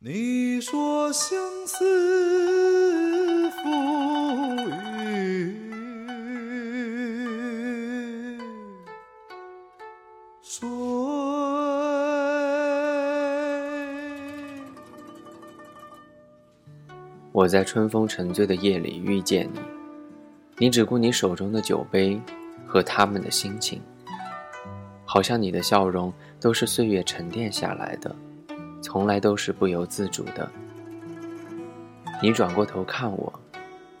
你说相思赋予谁？我在春风沉醉的夜里遇见你，你只顾你手中的酒杯和他们的心情，好像你的笑容都是岁月沉淀下来的。从来都是不由自主的。你转过头看我，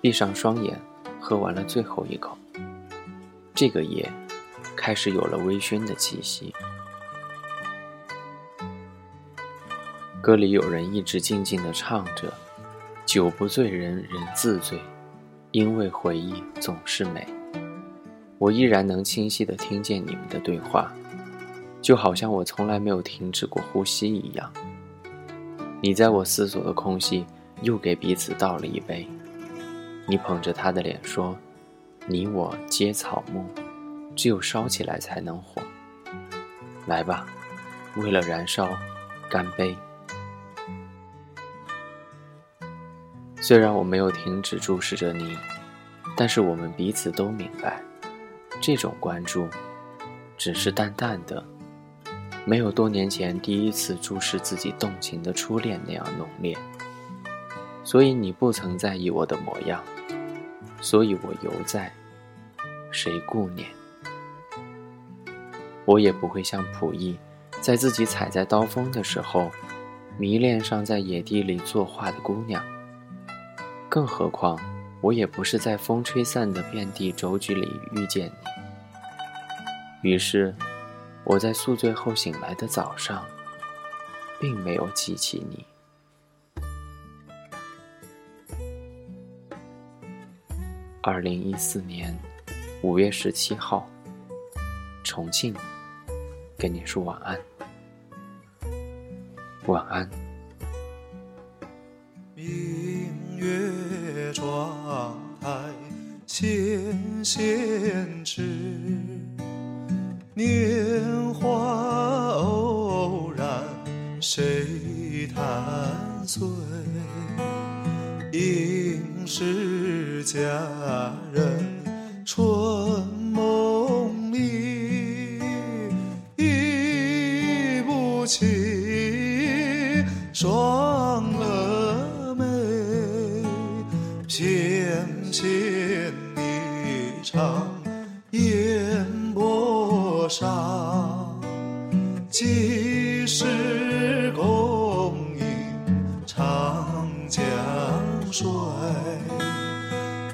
闭上双眼，喝完了最后一口。这个夜，开始有了微醺的气息。歌里有人一直静静地唱着：“酒不醉人人自醉，因为回忆总是美。”我依然能清晰地听见你们的对话。就好像我从来没有停止过呼吸一样。你在我思索的空隙，又给彼此倒了一杯。你捧着他的脸说：“你我皆草木，只有烧起来才能火。来吧，为了燃烧，干杯。”虽然我没有停止注视着你，但是我们彼此都明白，这种关注，只是淡淡的。没有多年前第一次注视自己动情的初恋那样浓烈，所以你不曾在意我的模样，所以我犹在，谁顾念？我也不会像溥仪，在自己踩在刀锋的时候，迷恋上在野地里作画的姑娘。更何况，我也不是在风吹散的遍地轴菊里遇见你。于是。我在宿醉后醒来的早上，并没有记起你。二零一四年五月十七号，重庆，跟你说晚安，晚安。明月窗台纤纤指。年华偶然，谁弹碎？应是佳人春梦里，忆不起双蛾眉，翩翩一场烟。上几时共饮长江水？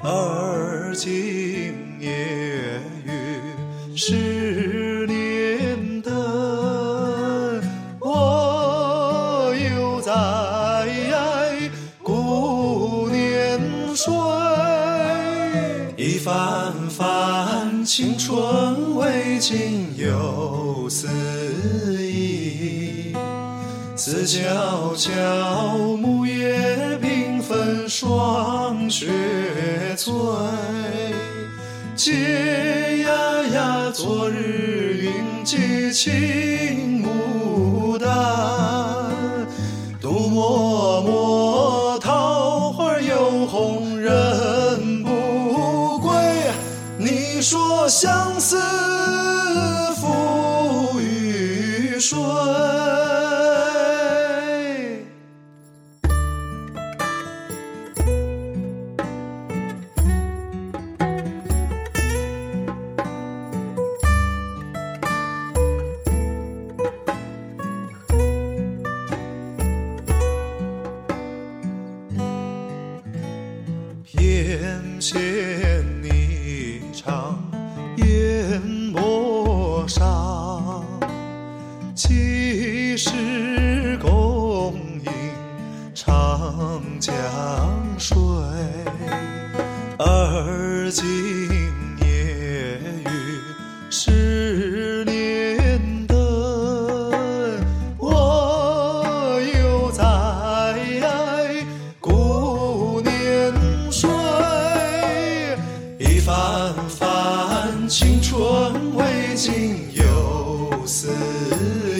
而今夜雨十年灯，我又在顾年岁。一番番青春情。有思意，思悄悄，木叶缤纷，霜雪催。嗟呀呀，昨日云髻青牡说相思赋予谁？偏见。长江水？而今夜雨十年灯，我又在顾年岁。一番番青春未尽又思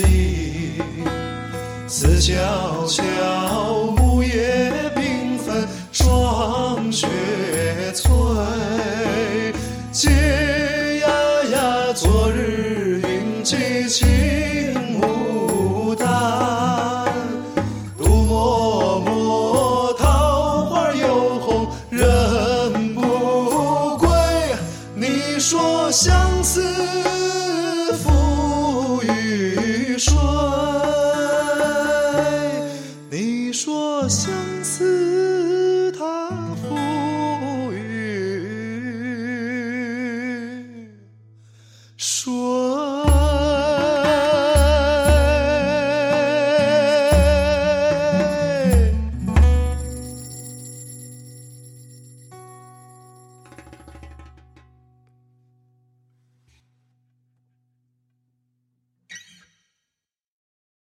忆，思悄悄，相思